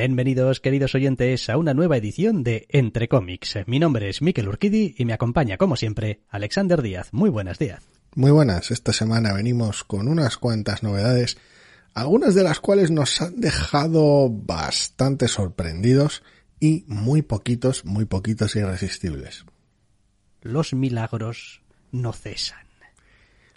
Bienvenidos, queridos oyentes, a una nueva edición de Entre Cómics. Mi nombre es Miquel Urquidi y me acompaña, como siempre, Alexander Díaz. Muy buenas, Díaz. Muy buenas. Esta semana venimos con unas cuantas novedades, algunas de las cuales nos han dejado bastante sorprendidos y muy poquitos, muy poquitos irresistibles. Los milagros no cesan.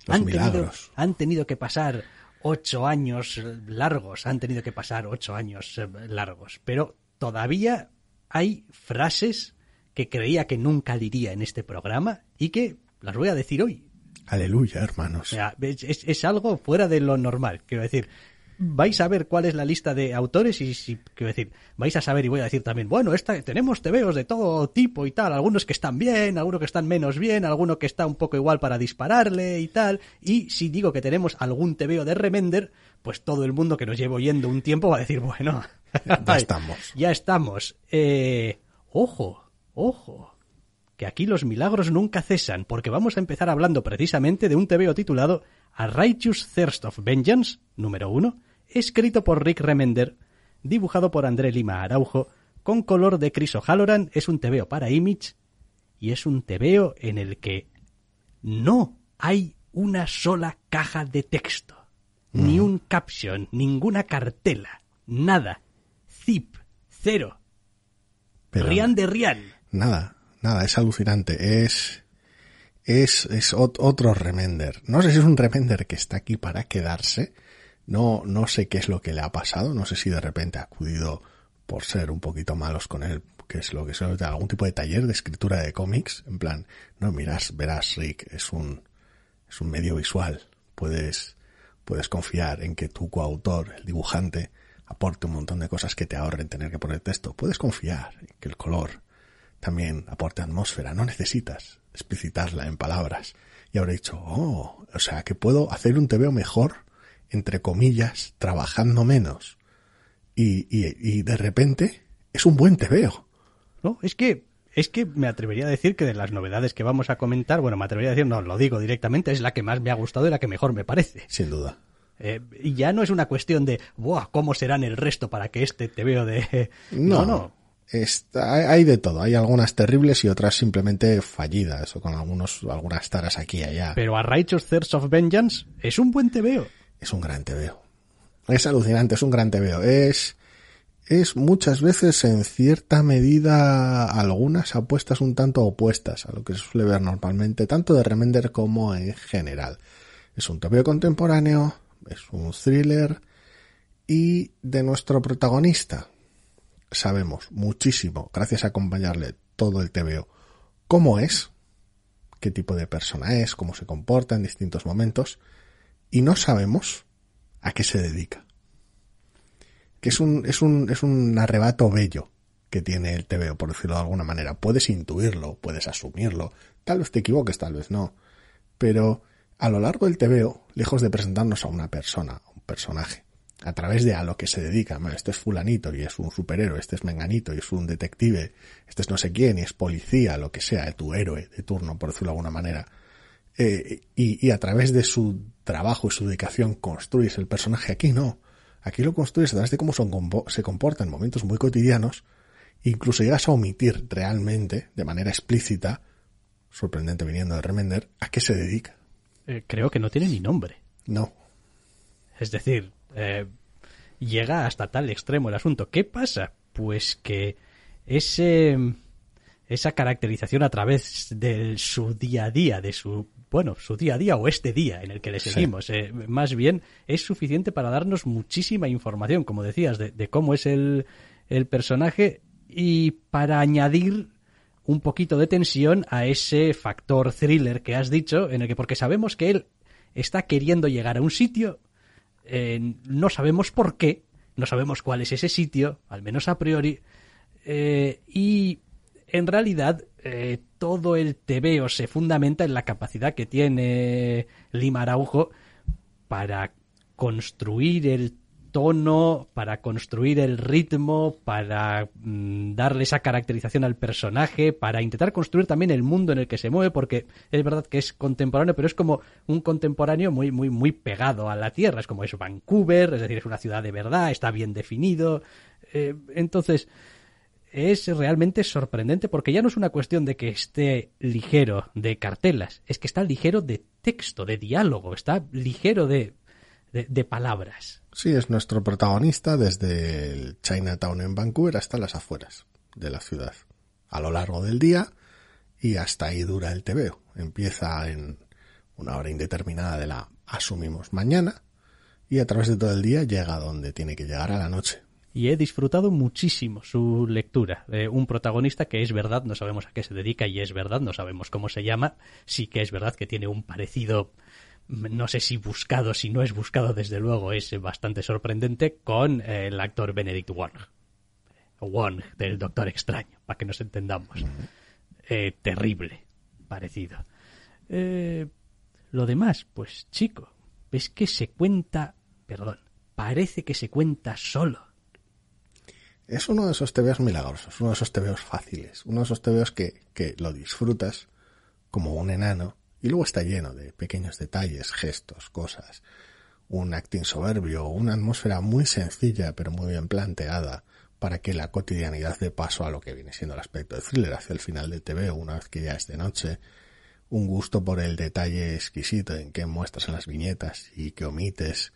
Los han milagros. Tenido, han tenido que pasar ocho años largos, han tenido que pasar ocho años eh, largos, pero todavía hay frases que creía que nunca diría en este programa y que las voy a decir hoy. Aleluya, hermanos. O sea, es, es- es algo fuera de lo normal. Quiero decir, vais a ver cuál es la lista de autores y si, quiero decir, vais a saber y voy a decir también, bueno, esta, tenemos tebeos de todo tipo y tal, algunos que están bien, algunos que están menos bien, alguno que está un poco igual para dispararle y tal. Y si digo que tenemos algún tebeo de Remender, pues todo el mundo que nos lleva oyendo un tiempo va a decir, bueno, Ya estamos. ya estamos. Eh, ojo, ojo, que aquí los milagros nunca cesan, porque vamos a empezar hablando precisamente de un TVO titulado A Righteous Thirst of Vengeance, número uno, escrito por Rick Remender, dibujado por André Lima Araujo, con color de Chris O'Halloran, es un TVO para Image, y es un TVO en el que no hay una sola caja de texto, ni un caption, ninguna cartela, nada, zip, cero, Pero rian de rian. nada, nada, es alucinante. Es, es, es ot- otro remender. No sé si es un remender que está aquí para quedarse. No, no sé qué es lo que le ha pasado. No sé si de repente ha acudido por ser un poquito malos con él, que es lo que es algún tipo de taller de escritura de cómics. En plan, no, miras, verás, Rick, es un, es un medio visual. Puedes, puedes confiar en que tu coautor, el dibujante, aporte un montón de cosas que te ahorren tener que poner texto. Puedes confiar en que el color también aporte atmósfera. No necesitas explicitarla en palabras. Y habré dicho, oh, o sea, que puedo hacer un TVO mejor, entre comillas, trabajando menos. Y, y, y de repente es un buen TVO. No, es que es que me atrevería a decir que de las novedades que vamos a comentar, bueno, me atrevería a decir, no, lo digo directamente, es la que más me ha gustado y la que mejor me parece. Sin duda. Eh, y ya no es una cuestión de, ¡buah! ¿Cómo serán el resto para que este te veo de.? No, no. no. Está, hay- hay de todo. Hay algunas terribles y otras simplemente fallidas, o con algunos, algunas taras aquí y allá. Pero a Righteous Thirst of Vengeance es un buen tebeo. Es un gran TVO. Es alucinante, es un gran TVO. Es, es muchas veces en cierta medida algunas apuestas un tanto opuestas a lo que se suele ver normalmente, tanto de Remender como en general. Es un TVO contemporáneo, es un thriller y de nuestro protagonista sabemos muchísimo, gracias a acompañarle todo el TVO, cómo es, qué tipo de persona es, cómo se comporta en distintos momentos, y no sabemos a qué se dedica. Que es un, es un, es un arrebato bello que tiene el TVO, por decirlo de alguna manera. Puedes intuirlo, puedes asumirlo, tal vez te equivoques, tal vez no. Pero a lo largo del TVO, lejos de presentarnos a una persona, a un personaje, a través de a lo que se dedica, bueno, este es fulanito y es un superhéroe, este es menganito y es un detective, este es no sé quién y es policía, lo que sea, tu héroe de turno, por decirlo de alguna manera. Eh, y, y a través de su trabajo y su dedicación construyes el personaje. Aquí no. Aquí lo construyes a través de cómo son se comporta en momentos muy cotidianos. Incluso llegas a omitir realmente, de manera explícita, sorprendente viniendo de Remender, a qué se dedica. Eh, creo que no tiene ni nombre. No. Es decir, eh, llega hasta tal extremo el asunto. ¿Qué pasa? Pues que ese, esa caracterización a través de su día a día, de su, bueno, su día a día o este día en el que le Sí. seguimos, eh, más bien es suficiente para darnos muchísima información, como decías, de, de cómo es el, el personaje y para añadir un poquito de tensión a ese factor thriller que has dicho, en el que porque sabemos que él está queriendo llegar a un sitio, eh, no sabemos por qué, no sabemos cuál es ese sitio, al menos a priori, eh, y en realidad eh, todo el tebeo se fundamenta en la capacidad que tiene Lima Araujo para construir el tono, para construir el ritmo, para mm, darle esa caracterización al personaje, para intentar construir también el mundo en el que se mueve, porque es verdad que es contemporáneo, pero es como un contemporáneo muy, muy, muy pegado a la tierra. Es como es Vancouver, es decir, es una ciudad de verdad, está bien definido. Eh, entonces, es realmente sorprendente porque ya no es una cuestión de que esté ligero de cartelas, es que está ligero de texto, de diálogo, está ligero de, de, palabras. Sí, es nuestro protagonista desde el Chinatown en Vancouver hasta las afueras de la ciudad, a lo largo del día y hasta ahí dura el tebeo. Empieza en una hora indeterminada de la asumimos mañana y a través de todo el día llega donde tiene que llegar a la noche y he disfrutado muchísimo su lectura. un protagonista que es verdad, no sabemos a qué se dedica y es verdad, no sabemos cómo se llama. Sí que es verdad que tiene un parecido, no sé si buscado, si no es buscado, desde luego es bastante sorprendente, con el actor Benedict Wong. Wong, del Doctor Extraño, para que nos entendamos. Eh, terrible, parecido. Eh, lo demás, pues chico, ves que se cuenta, perdón, parece que se cuenta solo es uno de esos tebeos milagrosos, uno de esos tebeos fáciles, uno de esos tebeos que, que lo disfrutas como un enano y luego está lleno de pequeños detalles, gestos, cosas, un acting soberbio, una atmósfera muy sencilla pero muy bien planteada para que la cotidianidad dé paso a lo que viene siendo el aspecto de thriller hacia el final del TVO una vez que ya es de noche, un gusto por el detalle exquisito en que muestras en las viñetas y que omites,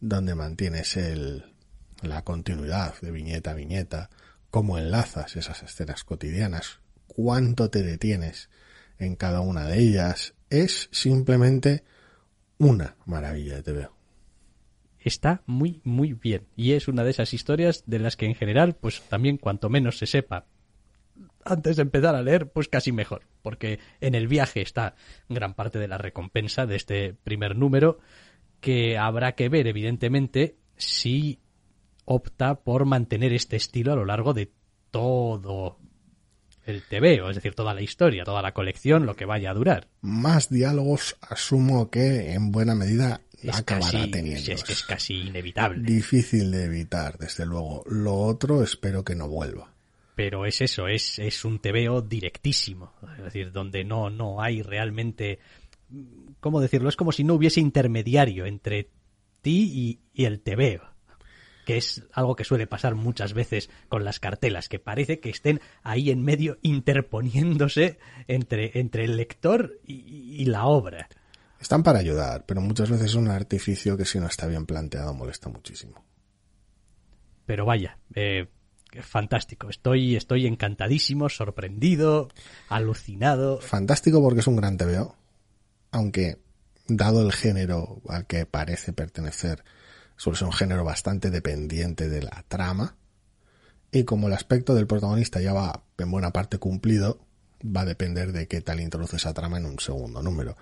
donde mantienes el, la continuidad de viñeta a viñeta, cómo enlazas esas escenas cotidianas, cuánto te detienes en cada una de ellas, es simplemente una maravilla de TV. Está muy, muy bien. Y es una de esas historias de las que en general, pues también cuanto menos se sepa antes de empezar a leer, pues casi mejor. Porque en el viaje está gran parte de la recompensa de este primer número, que habrá que ver, evidentemente, si opta por mantener este estilo a lo largo de todo el TVO, es decir, toda la historia, toda la colección, lo que vaya a durar. Más diálogos asumo que en buena medida acabará teniendo. Es que es casi inevitable. Difícil de evitar, desde luego. Lo otro espero que no vuelva. Pero es eso, es, es un TVO directísimo, es decir, donde no, no hay realmente, ¿cómo decirlo? Es como si no hubiese intermediario entre ti y, y el TVO que es algo que suele pasar muchas veces con las cartelas, que parece que estén ahí en medio interponiéndose entre, entre el lector y, la obra. Están para ayudar, pero muchas veces es un artificio que si no está bien planteado molesta muchísimo. Pero vaya, eh, fantástico. Estoy, estoy encantadísimo, sorprendido, alucinado. Fantástico porque es un gran TVO. Aunque, dado el género al que parece pertenecer, suele ser un género bastante dependiente de la trama. Y como el aspecto del protagonista ya va en buena parte cumplido, va a depender de qué tal introduce esa trama en un segundo número.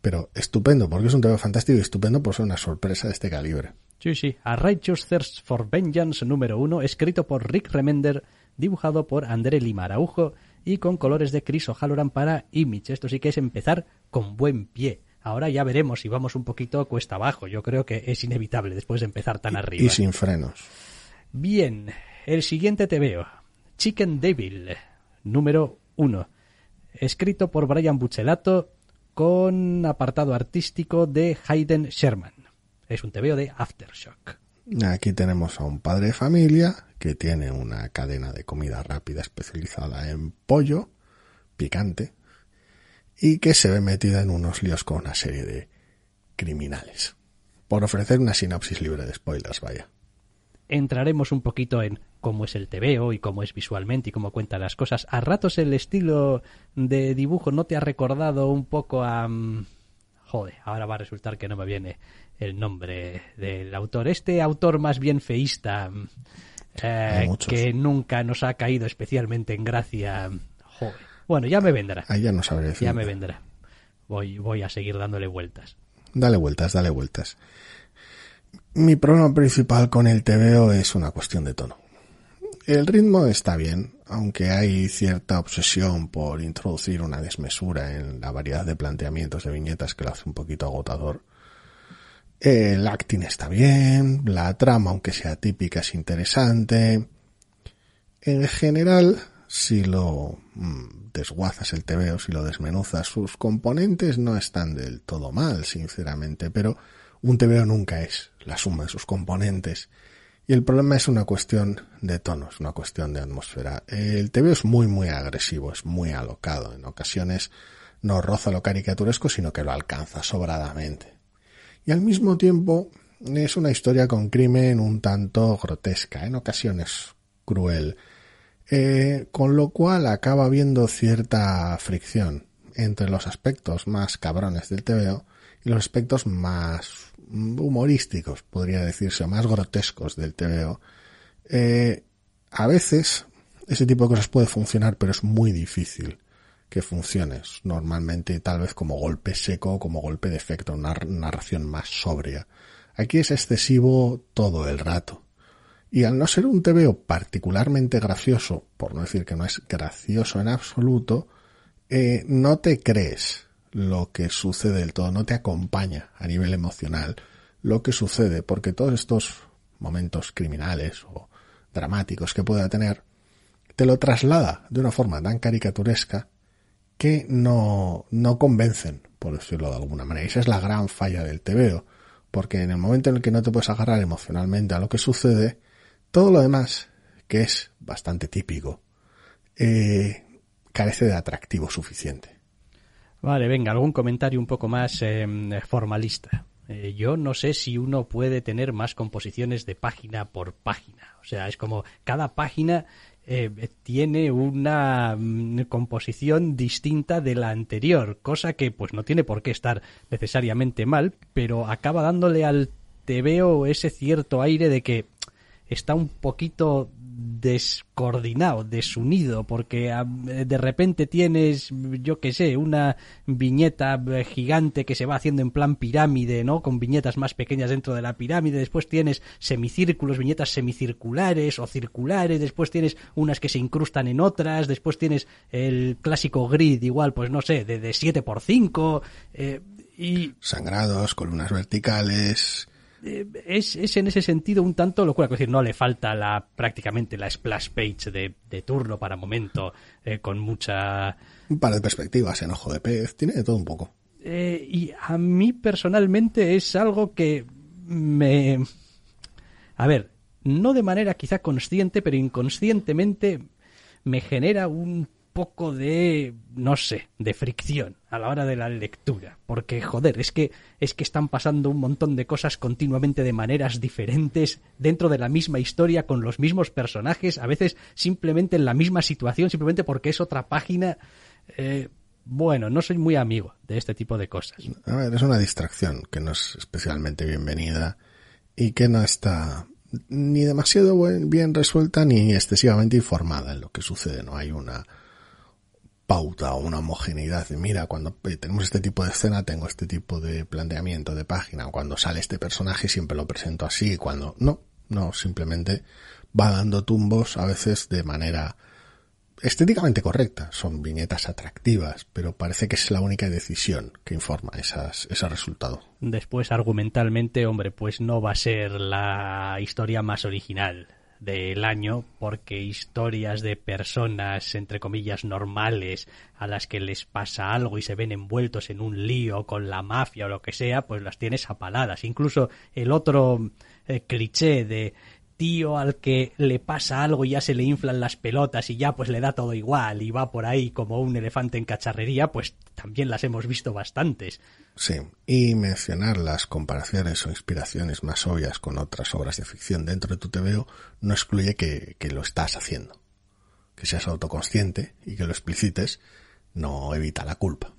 Pero estupendo, porque es un tema fantástico y estupendo por ser una sorpresa de este calibre. Sí, sí. A Righteous Thirst for Vengeance número uno, escrito por Rick Remender, dibujado por André Lima Araujo y con colores de Chris O'Halloran para Image. Esto sí que es empezar con buen pie. Ahora ya veremos si vamos un poquito cuesta abajo. Yo creo que es inevitable después de empezar tan arriba. Y sin frenos. Bien, el siguiente te veo. Chicken Devil, número uno. Escrito por Brian Buccellato con apartado artístico de Hayden Sherman. Es un tebeo de Aftershock. Aquí tenemos a un padre de familia que tiene una cadena de comida rápida especializada en pollo picante y que se ve metida en unos líos con una serie de criminales. Por ofrecer una sinopsis libre de spoilers, vaya. Entraremos un poquito en cómo es el TVO y cómo es visualmente y cómo cuenta las cosas. A ratos el estilo de dibujo no te ha recordado un poco a... Mm, joder, ahora va a resultar que no me viene el nombre del autor. Este autor más bien feísta, mm, eh, que nunca nos ha caído especialmente en gracia. Joder bueno, ya me vendrá. Ahí ya no sabré decir. Ya me vendrá. Voy, voy a seguir dándole vueltas. Dale vueltas, dale vueltas. Mi problema principal con el TVO es una cuestión de tono. El ritmo está bien, aunque hay cierta obsesión por introducir una desmesura en la variedad de planteamientos de viñetas que lo hace un poquito agotador. El acting está bien, la trama, aunque sea típica, es interesante. En general, si lo mm, desguazas el TVO, si lo desmenuzas, sus componentes no están del todo mal, sinceramente, pero un TVO nunca es la suma de sus componentes. Y el problema es una cuestión de tonos, una cuestión de atmósfera. El TV es muy, muy agresivo, es muy alocado. En ocasiones no roza lo caricaturesco, sino que lo alcanza sobradamente. Y al mismo tiempo es una historia con crimen un tanto grotesca, en ocasiones cruel, eh, con lo cual acaba habiendo cierta fricción entre los aspectos más cabrones del TVO y los aspectos más humorísticos, podría decirse, más grotescos del TVO. Eh, a veces ese tipo de cosas puede funcionar, pero es muy difícil que funcione. Normalmente tal vez como golpe seco como golpe de efecto, una narración más sobria. Aquí es excesivo todo el rato. Y al no ser un TVO particularmente gracioso, por no decir que no es gracioso en absoluto, eh, no te crees lo que sucede del todo, no te acompaña a nivel emocional lo que sucede, porque todos estos momentos criminales o dramáticos que pueda tener, te lo traslada de una forma tan caricaturesca que no, no convencen, por decirlo de alguna manera. Y esa es la gran falla del TVO, porque en el momento en el que no te puedes agarrar emocionalmente a lo que sucede, todo lo demás, que es bastante típico, eh, carece de atractivo suficiente. Vale, venga, algún comentario un poco más em, formalista. Eh, yo no sé si uno puede tener más composiciones de página por página. O sea, es como cada página eh, tiene una mm, composición distinta de la anterior, cosa que pues no tiene por qué estar necesariamente mal, pero acaba dándole al TVO ese cierto aire de que está un poquito descoordinado, desunido, porque ah, de repente tienes, yo qué sé, una viñeta gigante que se va haciendo en plan pirámide, ¿no? Con viñetas más pequeñas dentro de la pirámide, después tienes semicírculos, viñetas semicirculares o circulares, después tienes unas que se incrustan en otras, después tienes el clásico grid, igual, pues no sé, de, de 7 por 5 eh, y... Sangrados, columnas verticales, es, es, en ese sentido un tanto locura. Es decir, no le falta la prácticamente la splash page de, de turno para momento, eh, con mucha. Un par de perspectivas en ojo de pez, tiene de todo un poco. Eh, y a mí personalmente es algo que me. A ver, no de manera quizá consciente, pero inconscientemente me genera un poco de, no sé, de fricción a la hora de la lectura, porque joder, es que es que están pasando un montón de cosas continuamente de maneras diferentes dentro de la misma historia con los mismos personajes, a veces simplemente en la misma situación, simplemente porque es otra página. Eh, bueno, no soy muy amigo de este tipo de cosas. A ver, es una distracción que no es especialmente bienvenida y que no está ni demasiado bien resuelta ni excesivamente informada en lo que sucede. No hay una pauta o una homogeneidad de mira, cuando tenemos este tipo de escena tengo este tipo de planteamiento de página, cuando sale este personaje siempre lo presento así, cuando no, no, simplemente va dando tumbos a veces de manera estéticamente correcta, son viñetas atractivas, pero parece que es la única decisión que informa esas, ese resultado. Después, argumentalmente, hombre, pues no va a ser la historia más original del año porque historias de personas entre comillas normales a las que les pasa algo y se ven envueltos en un lío con la mafia o lo que sea pues las tienes apaladas. Incluso el otro eh, cliché de tío al que le pasa algo y ya se le inflan las pelotas y ya pues le da todo igual y va por ahí como un elefante en cacharrería, pues también las hemos visto bastantes. Sí, y mencionar las comparaciones o inspiraciones más obvias con otras obras de ficción dentro de tu TVO no excluye que, que lo estás haciendo. Que seas autoconsciente y que lo explicites no evita la culpa.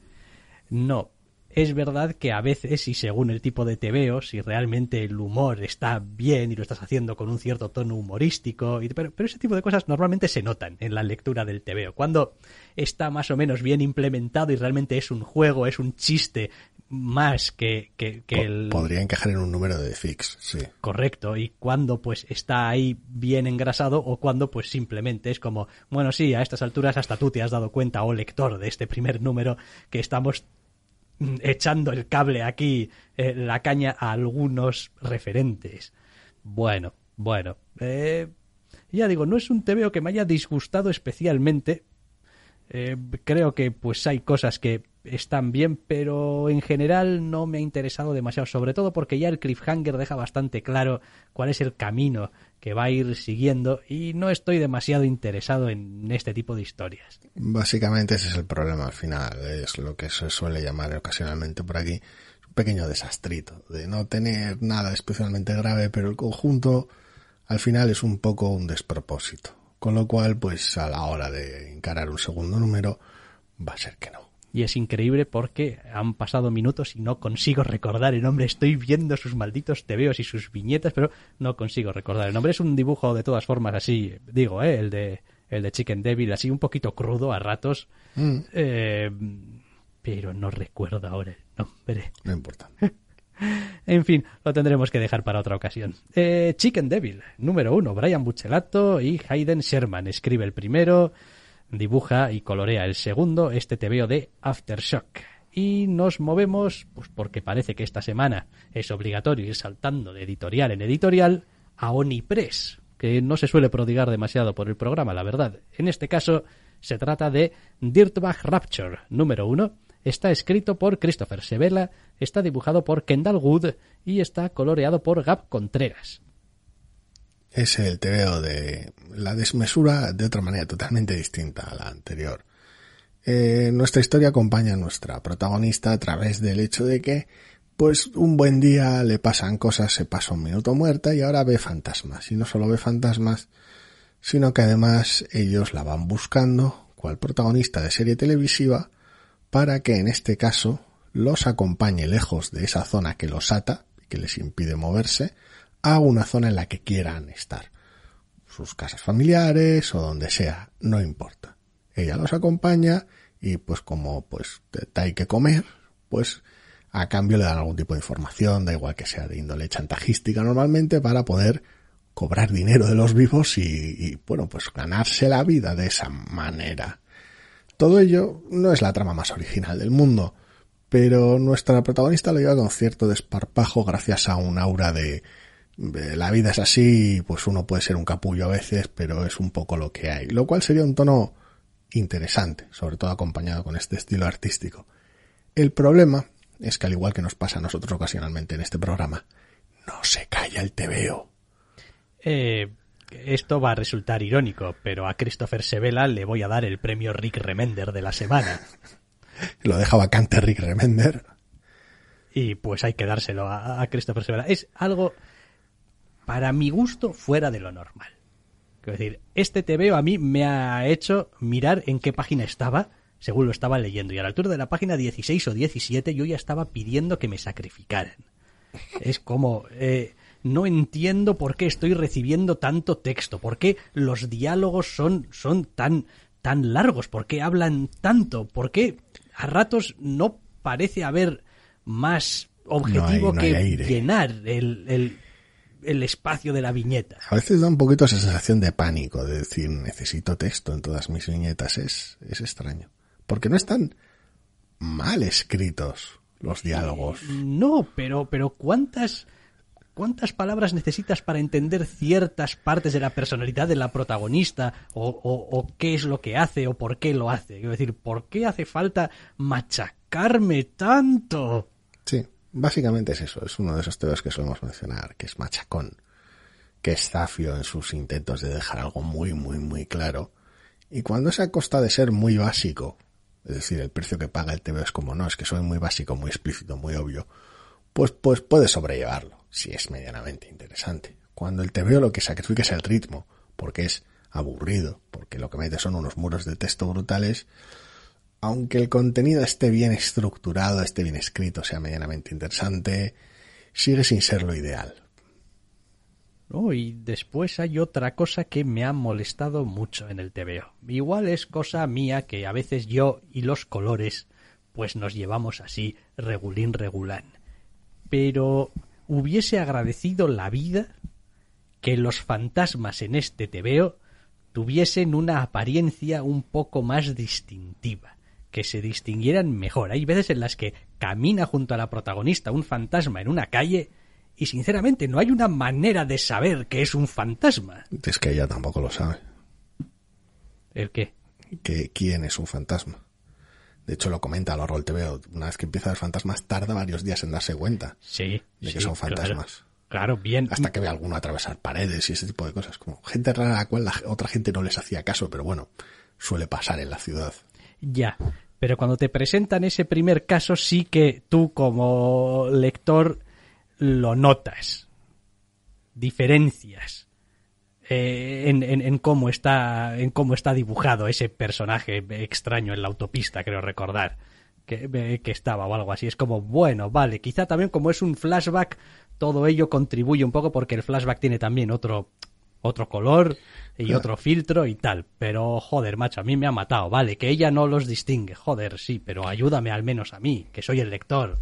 No, es verdad que a veces, y según el tipo de TVO, si realmente el humor está bien y lo estás haciendo con un cierto tono humorístico, y, pero, ese tipo de cosas normalmente se notan en la lectura del TVO. Cuando está más o menos bien implementado y realmente es un juego, es un chiste más que, que, el... Podría encajar en un número de fix, sí. Correcto, y cuando pues está ahí bien engrasado o cuando pues simplemente es como, bueno, sí, a estas alturas hasta tú te has dado cuenta, o lector de este primer número, que estamos echando el cable aquí, eh, la caña a algunos referentes. Bueno, bueno, eh, ya digo, no es un TVO que me haya disgustado especialmente, eh, creo que pues hay cosas que están bien, pero en general no me ha interesado demasiado, sobre todo porque ya el cliffhanger deja bastante claro cuál es el camino que va a ir siguiendo y no estoy demasiado interesado en este tipo de historias. Básicamente ese es el problema al final, es lo que se suele llamar ocasionalmente por aquí un pequeño desastrito, de no tener nada especialmente grave, pero el conjunto al final es un poco un despropósito. Con lo cual, pues a la hora de encarar un segundo número, va a ser que no. Y es increíble porque han pasado minutos y no consigo recordar el nombre. Estoy viendo sus malditos tebeos y sus viñetas, pero no consigo recordar el nombre. Es un dibujo de todas formas así, digo, ¿eh? el de el de Chicken Devil, así un poquito crudo a ratos. Mm, Eh, pero no recuerdo ahora el nombre. no importa. En fin, lo tendremos que dejar para otra ocasión. Eh, Chicken Devil, número uno, Brian Buccelato y Hayden Sherman. Escribe el primero, dibuja y colorea el segundo, este TVO de Aftershock. Y nos movemos, pues porque parece que esta semana es obligatorio ir saltando de editorial en editorial, a Onipress, que no se suele prodigar demasiado por el programa, la verdad. En este caso, se trata de Dirtbag Rapture, número uno. Está escrito por Christopher Sevela, está dibujado por Kendall Wood y está coloreado por Gab Contreras. Es el TVO de la desmesura de otra manera totalmente distinta a la anterior. Eh, nuestra historia acompaña a nuestra protagonista a través del hecho de que, pues, un buen día le pasan cosas, se pasa un minuto muerta y ahora ve fantasmas. Y no solo ve fantasmas, sino que además ellos la van buscando, cual protagonista de serie televisiva, para que en este caso los acompañe lejos de esa zona que los ata, que les impide moverse, a una zona en la que quieran estar. Sus casas familiares o donde sea, no importa. Ella los acompaña y pues como pues hay que comer, pues a cambio le dan algún tipo de información, da igual que sea de índole chantajística normalmente, para poder cobrar dinero de los vivos y, y, bueno, pues ganarse la vida de esa manera. Todo ello no es la trama más original del mundo, pero nuestra protagonista lo lleva con cierto desparpajo gracias a un aura de la vida es así, pues uno puede ser un capullo a veces, pero es un poco lo que hay, lo cual sería un tono interesante, sobre todo acompañado con este estilo artístico. El problema es que al igual que nos pasa a nosotros ocasionalmente en este programa, no se calla el tebeo. Eh, esto va a resultar irónico, pero a Christopher Sevela le voy a dar el premio Rick Remender de la semana. Lo deja vacante Rick Remender. Y pues hay que dárselo a, a Christopher Sevela. Es algo, para mi gusto, fuera de lo normal. Quiero decir, este TVO a mí me ha hecho mirar en qué página estaba, según lo estaba leyendo. Y a la altura de la página 16 o 17 yo ya estaba pidiendo que me sacrificaran. Es como... eh, no entiendo por qué estoy recibiendo tanto texto, por qué los diálogos son, son tan, tan largos, por qué hablan tanto, por qué a ratos no parece haber más objetivo No hay- no hay que llenar el, el, el espacio de la viñeta. A veces da un poquito esa sensación de pánico, de decir, necesito texto en todas mis viñetas. Es, es extraño. Porque no están mal escritos los diálogos. No, pero, pero ¿cuántas, cuántas palabras necesitas para entender ciertas partes de la personalidad de la protagonista? O, o- o qué es lo que hace o por qué lo hace. Quiero decir, ¿por qué hace falta machacarme tanto? Sí, básicamente es eso. Es uno de esos temas que solemos mencionar, que es machacón, que es zafio en sus intentos de dejar algo muy, muy, muy claro. Y cuando es a costa de ser muy básico, es decir, el precio que paga el TV es como no, es que soy muy básico, muy explícito, muy obvio, pues, pues puede sobrellevarlo, si es medianamente interesante. Cuando el TVO lo que sacrifica es el ritmo, porque es aburrido, porque lo que mete son unos muros de texto brutales, aunque el contenido esté bien estructurado, esté bien escrito, sea medianamente interesante, sigue sin ser lo ideal. ¿no? Y después hay otra cosa que me ha molestado mucho en el TVO. Igual es cosa mía que a veces yo y los colores pues nos llevamos así regulín regulán. Pero hubiese agradecido la vida que los fantasmas en este tebeo tuviesen una apariencia un poco más distintiva, que se distinguieran mejor. Hay veces en las que camina junto a la protagonista un fantasma en una calle y sinceramente no hay una manera de saber que es un fantasma. Es que ella tampoco lo sabe. ¿El qué? Que quién es un fantasma. De hecho, lo comenta a lo rol veo. Una vez que empieza a ver fantasmas, tarda varios días en darse cuenta Sí. de sí, que son fantasmas. Claro, bien. Hasta que ve a alguno atravesar paredes y ese tipo de cosas. Como gente rara a la cual la otra gente no les hacía caso, pero bueno, suele pasar en la ciudad. Ya. Pero cuando te presentan ese primer caso, sí que tú como lector lo notas. Diferencias. eh, en, en- en cómo está en cómo está dibujado ese personaje extraño en la autopista, creo recordar que, eh, que estaba o algo así. Es como, bueno, vale, quizá también como es un flashback, todo ello contribuye un poco porque el flashback tiene también otro, otro color y Claro. otro filtro y tal. Pero, joder, macho, a mí me ha matado. Vale, que ella no los distingue. Joder, sí, pero ayúdame al menos a mí, que soy el lector.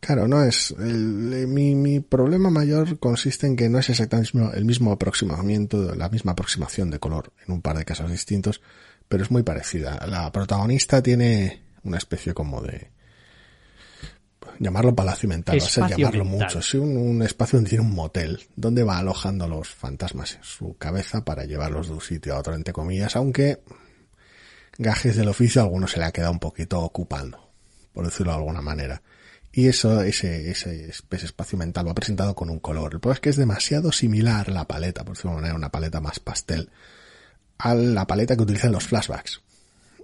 Claro, no es. el- eh, mi, mi problema mayor consiste en que no es exactamente el mismo, el mismo aproximamiento, la misma aproximación de color en un par de casos distintos, pero es muy parecida. La protagonista tiene una especie como de. Llamarlo palacio mental, va a ser llamarlo mental. mucho. Sí, un, un espacio donde tiene un motel, donde va alojando los fantasmas en su cabeza para llevarlos de un sitio a otro, entre comillas, aunque gajes del oficio a alguno se le ha quedado un poquito ocupando, por decirlo de alguna manera. Y eso, ese, ese, ese espacio mental va presentado con un color. El problema es que es demasiado similar la paleta, por decirlo de alguna manera, una paleta más pastel, a la paleta que utilizan los flashbacks.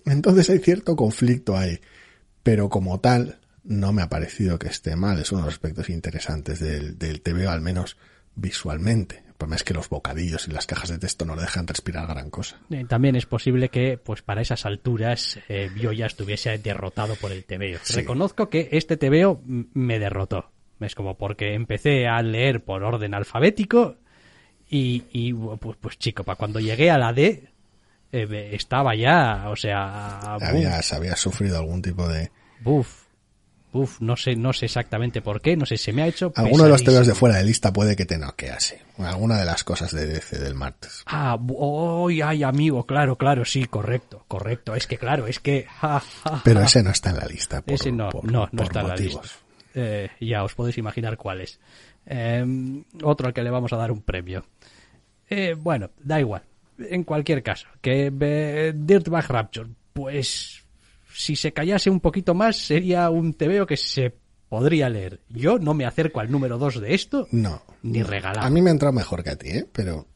Entonces hay cierto conflicto ahí, pero como tal, no me ha parecido que esté mal. Es uno de los aspectos interesantes del, del TVO, al menos visualmente. El problema es que los bocadillos y las cajas de texto no le dejan respirar gran cosa. Eh, También es posible que, pues para esas alturas, eh, yo ya estuviese derrotado por el TVO. Sí. Reconozco que este TVO me derrotó. Es como porque empecé a leer por orden alfabético y, y, pues, pues chico, para cuando llegué a la D, eh, estaba ya, o sea, Habías, habías sufrido algún tipo de... buf, no sé, no sé exactamente por qué, no sé, se me ha hecho Alguno de los. TVOs de fuera de lista puede que te noquease. Alguna de las cosas de DC del martes. Ah, bu- ay, ay, amigo, claro, claro, sí, correcto, correcto. Es que, claro, es que... ja, ja, Pero ese no está en la lista. Por, Ese no, por- no, no por está en la lista. Eh, ya os podéis imaginar cuál es. Eh, otro al que le vamos a dar un premio. Eh, bueno, da igual. En cualquier caso, que Dirtbag Rapture, pues si se callase un poquito más sería un tebeo que se podría leer. Yo no me acerco al número 2 de esto, No. Ni regalado. A mí me ha entrado mejor que a ti, ¿eh? Pero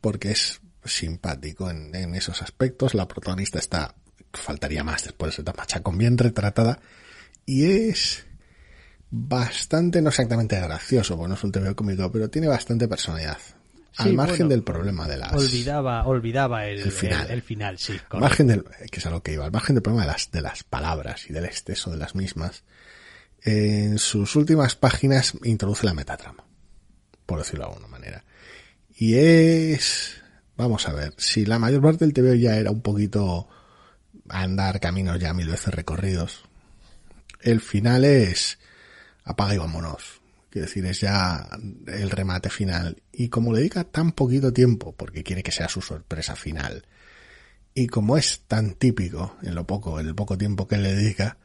porque es simpático en, en esos aspectos. La protagonista está, faltaría más después de ser machacón bien retratada. Y es bastante, no exactamente gracioso, porque no es un TV cómico, pero tiene bastante personalidad. Al Sí, margen bueno, del problema de las... olvidaba, olvidaba el, El final. el- el final, sí. Al correcto. margen del, que es a lo que iba, al margen del problema de las, de las palabras y del exceso de las mismas, en sus últimas páginas introduce la metatrama, por decirlo de alguna manera. Y es, vamos a ver, si la mayor parte del TV ya era un poquito andar caminos ya mil veces recorridos, el final es apaga y vámonos. Quiero decir, es ya el remate final. Y como le dedica tan poquito tiempo, porque quiere que sea su sorpresa final, y como es tan típico en lo poco, en el poco tiempo que le dedica,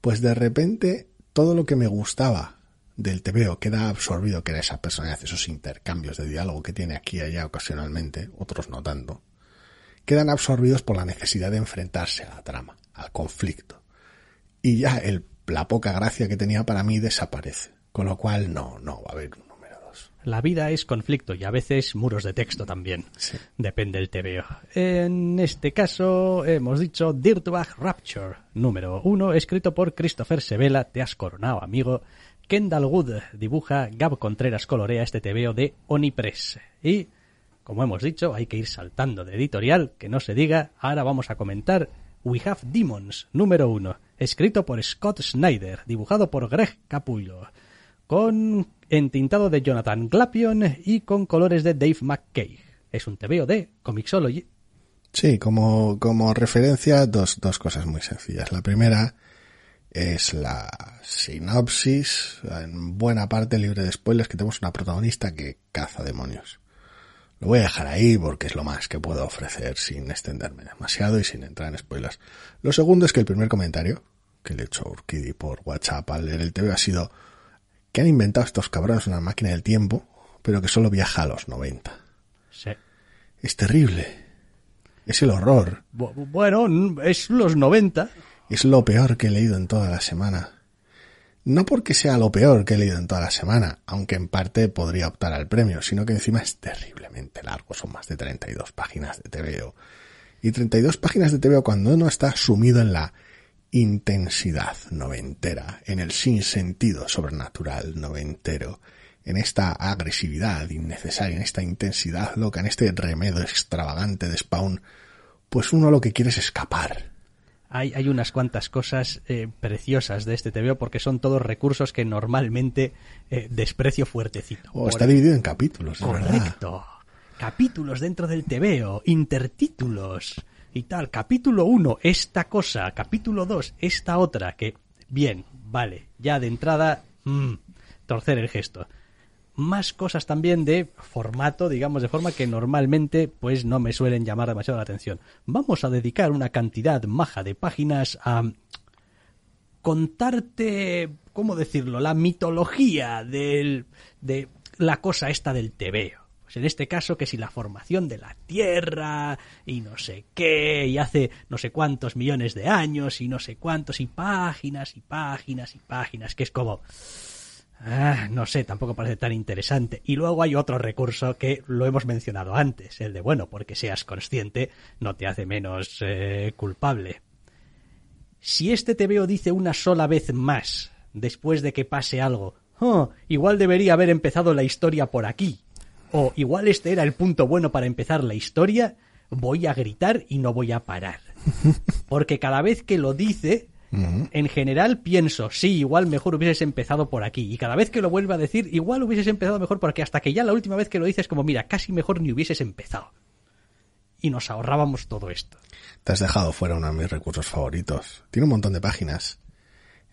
pues de repente todo lo que me gustaba del TVO queda absorbido, que era esa personalidad, esos intercambios de diálogo que tiene aquí y allá ocasionalmente, otros no tanto, quedan absorbidos por la necesidad de enfrentarse a la trama, al conflicto. Y ya el, la poca gracia que tenía para mí desaparece. Con lo cual no, no va a haber un número dos. La vida es conflicto y a veces muros de texto también. Sí. Depende del TVO. En este caso hemos dicho Dirtbag Rapture, número uno, escrito por Christopher Sevela, te has coronado amigo. Kendall Wood dibuja, Gab Contreras colorea este TVO de Onipress. Y, como hemos dicho, hay que ir saltando de editorial, que no se diga, ahora vamos a comentar We Have Demons, número uno, escrito por Scott Snyder, dibujado por Greg Capullo con entintado de Jonathan Glapion y con colores de Dave McKay. Es un TVO de Comixology. Sí, como, como referencia, dos, dos cosas muy sencillas. La primera, es la sinopsis, en buena parte libre de spoilers, que tenemos una protagonista que caza demonios. Lo voy a dejar ahí porque es lo más que puedo ofrecer sin extenderme demasiado y sin entrar en spoilers. Lo segundo es que el primer comentario que le he hecho Urquidi por WhatsApp al leer el TV ha sido que han inventado estos cabrones una máquina del tiempo, pero que solo viaja a los 90. Sí. Es terrible. Es el horror. Bu- Bueno, es los 90. Es lo peor que he leído en toda la semana. No porque sea lo peor que he leído en toda la semana, aunque en parte podría optar al premio, sino que encima es terriblemente largo, son más de 32 páginas de TVO. Y 32 páginas de TVO cuando uno está sumido en la intensidad noventera, en el sinsentido sobrenatural noventero, en esta agresividad innecesaria, en esta intensidad loca, en este remedo extravagante de Spawn, pues uno lo que quiere es escapar. Hay, hay unas cuantas cosas eh, preciosas de este TVO porque son todos recursos que normalmente eh, desprecio fuertecito. Oh, está dividido en capítulos, verdad. Correcto. Capítulos dentro del TVO, intertítulos y tal. Capítulo 1, esta cosa. Capítulo 2, esta otra. Que, bien, vale. Ya de entrada, mm, torcer el gesto. Más cosas también de formato, digamos, de forma que normalmente pues no me suelen llamar demasiado la atención. Vamos a dedicar una cantidad maja de páginas a contarte, ¿cómo decirlo? La mitología del, de la cosa esta del tebeo. Pues en este caso, que si la formación de la Tierra y no sé qué, y hace no sé cuántos millones de años y no sé cuántos, y páginas y páginas y páginas, que es como... Ah, no sé, tampoco parece tan interesante. Y luego hay otro recurso que lo hemos mencionado antes, el de, bueno, porque seas consciente no te hace menos eh, culpable. Si este TVO dice una sola vez más, después de que pase algo, "Oh, igual debería haber empezado la historia por aquí, o igual este era el punto bueno para empezar la historia, voy a gritar y no voy a parar. Porque cada vez que lo dice, en general pienso, sí, igual mejor hubieses empezado por aquí. Y cada vez que lo vuelve a decir, igual hubieses empezado mejor por aquí. Hasta que ya la última vez que lo dices, como, mira, casi mejor ni hubieses empezado. Y nos ahorrábamos todo esto. Te has dejado fuera uno de mis recursos favoritos. Tiene un montón de páginas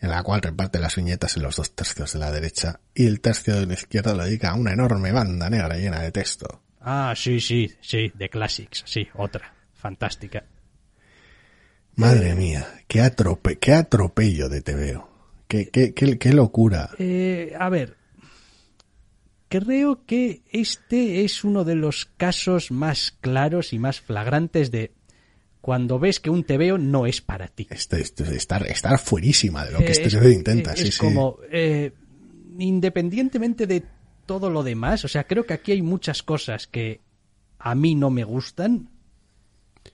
en la cual reparte las viñetas en los dos tercios de la derecha y el tercio de la izquierda lo dedica a una enorme banda negra llena de texto. Ah, sí, sí, sí, de Classics, sí, otra. Fantástica. Madre mía, qué, atrope qué atropello de TVO. Qué, qué, qué, qué locura. Eh, a ver, creo que este es uno de los casos más claros y más flagrantes de cuando ves que un TVO no es para ti. Este, este- estar, estar fuerísima de lo que Eh, este es- TVO intenta, eh, sí, es sí. como, eh, independientemente de todo lo demás, o sea, creo que aquí hay muchas cosas que a mí no me gustan,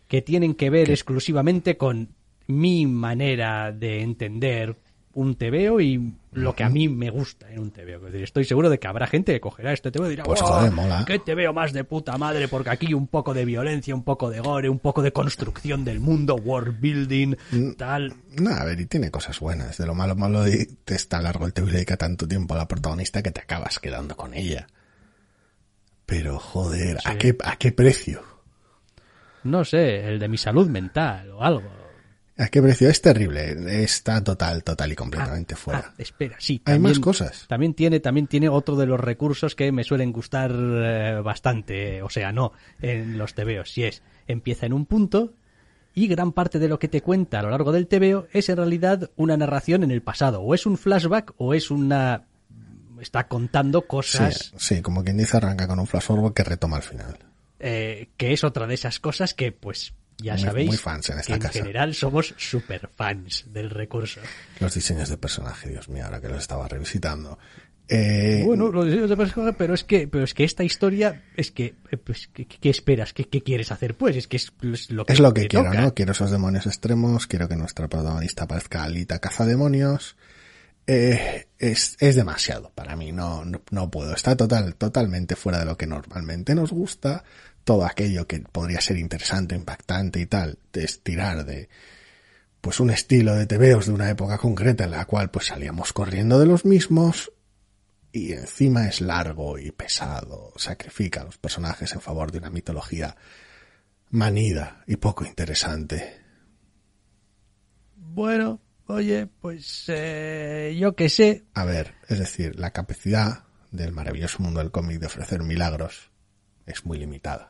que tienen que ver exclusivamente con mi manera de entender un TVO y lo que a mí me gusta en un TVO. Es decir, estoy seguro de que habrá gente que cogerá este TVO y dirá, Pues, "Oh, joder, mola". qué más de puta madre, porque aquí un poco de violencia, un poco de gore, un poco de construcción del mundo, world building, Mm. tal. No, a ver, y tiene cosas buenas. De lo malo malo de te está largo el TV y dedica tanto tiempo a la protagonista que te acabas quedando con ella. Pero joder, ¿a qué, a qué precio? No sé, el de mi salud mental o algo. ¿A qué precio? Es terrible. Está total, total y completamente fuera. Ah, espera, sí. Hay más cosas. También tiene, también tiene otro de los recursos que me suelen gustar eh, bastante, o sea, no, en los tebeos. Si es, empieza en un punto y gran parte de lo que te cuenta a lo largo del tebeo es en realidad una narración en el pasado. O es un flashback o es una... está contando Sí, cosas sí, como quien dice, arranca con un flash forward que retoma al final. eh, que es otra de esas cosas que, pues, ya Muy- sabéis muy fans en esta que en casa. general somos super fans del recurso. Los diseños de personaje, Dios mío, ahora que los estaba revisitando. Eh, Bueno, los diseños de personaje, pero es que, pero es que esta historia, es que, pues, ¿qué, qué esperas? ¿Qué, qué quieres hacer? Pues es que es, es lo que, es lo que quiero, toca. ¿no? Quiero esos demonios extremos, quiero que nuestra protagonista parezca Alita cazademonios. Eh, es, es demasiado para mí, no, no, no puedo. Está total, totalmente fuera de lo que normalmente nos gusta. Todo aquello que podría ser interesante, impactante y tal, de estirar de pues un estilo de tebeos de una época concreta en la cual pues salíamos corriendo de los mismos y encima es largo y pesado, sacrifica a los personajes en favor de una mitología manida y poco interesante. Bueno, Oye, pues eh, yo qué sé. A ver, es decir, la capacidad del maravilloso mundo del cómic de ofrecer milagros es muy limitada.